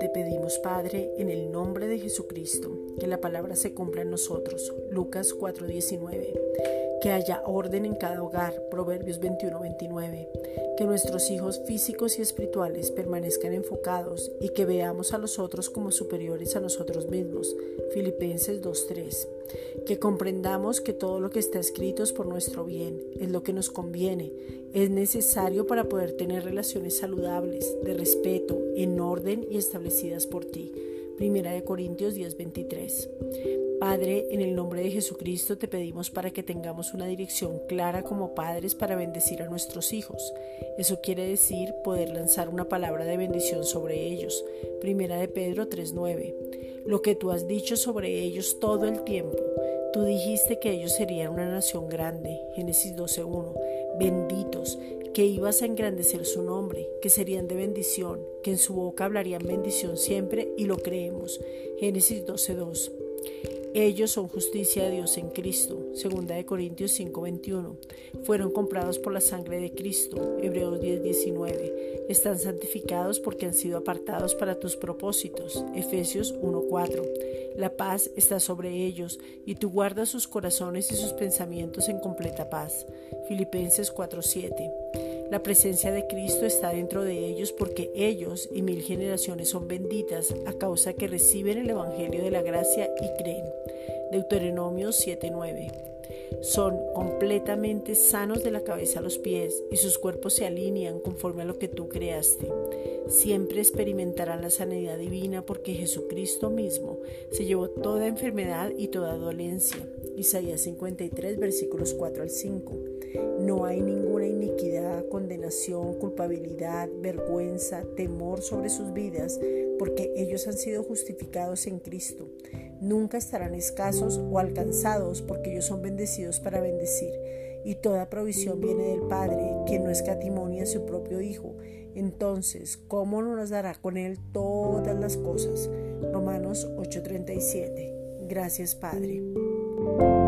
Te pedimos, Padre, en el nombre de Jesucristo, que la palabra se cumpla en nosotros. Lucas 4:19 que haya orden en cada hogar, Proverbios 21-29, que nuestros hijos físicos y espirituales permanezcan enfocados y que veamos a los otros como superiores a nosotros mismos, Filipenses 2.3, que comprendamos que todo lo que está escrito es por nuestro bien, es lo que nos conviene, es necesario para poder tener relaciones saludables, de respeto, en orden y establecidas por ti. Primera de Corintios 10:23. Padre, en el nombre de Jesucristo te pedimos para que tengamos una dirección clara como padres para bendecir a nuestros hijos. Eso quiere decir poder lanzar una palabra de bendición sobre ellos. Primera de Pedro 3:9. Lo que tú has dicho sobre ellos todo el tiempo. Tú dijiste que ellos serían una nación grande. Génesis 12:1. Benditos, que ibas a engrandecer su nombre, que serían de bendición, que en su boca hablarían bendición siempre y lo creemos. Génesis 12:2. Ellos son justicia de Dios en Cristo. Segunda de Corintios 5:21. Fueron comprados por la sangre de Cristo. Hebreos 10:19. Están santificados porque han sido apartados para tus propósitos. Efesios 1:4. La paz está sobre ellos y tú guardas sus corazones y sus pensamientos en completa paz. Filipenses 4:7. La presencia de Cristo está dentro de ellos porque ellos y mil generaciones son benditas a causa que reciben el Evangelio de la gracia y creen. Deuteronomio 7:9. Son completamente sanos de la cabeza a los pies y sus cuerpos se alinean conforme a lo que tú creaste. Siempre experimentarán la sanidad divina porque Jesucristo mismo se llevó toda enfermedad y toda dolencia. Isaías 53 versículos 4 al 5. No hay ninguna iniquidad, condenación, culpabilidad, vergüenza, temor sobre sus vidas, porque ellos han sido justificados en Cristo. Nunca estarán escasos o alcanzados, porque ellos son bendecidos para bendecir. Y toda provisión viene del Padre, que no escatimonia a su propio Hijo. Entonces, ¿cómo no nos dará con Él todas las cosas? Romanos 8:37. Gracias, Padre. Thank you.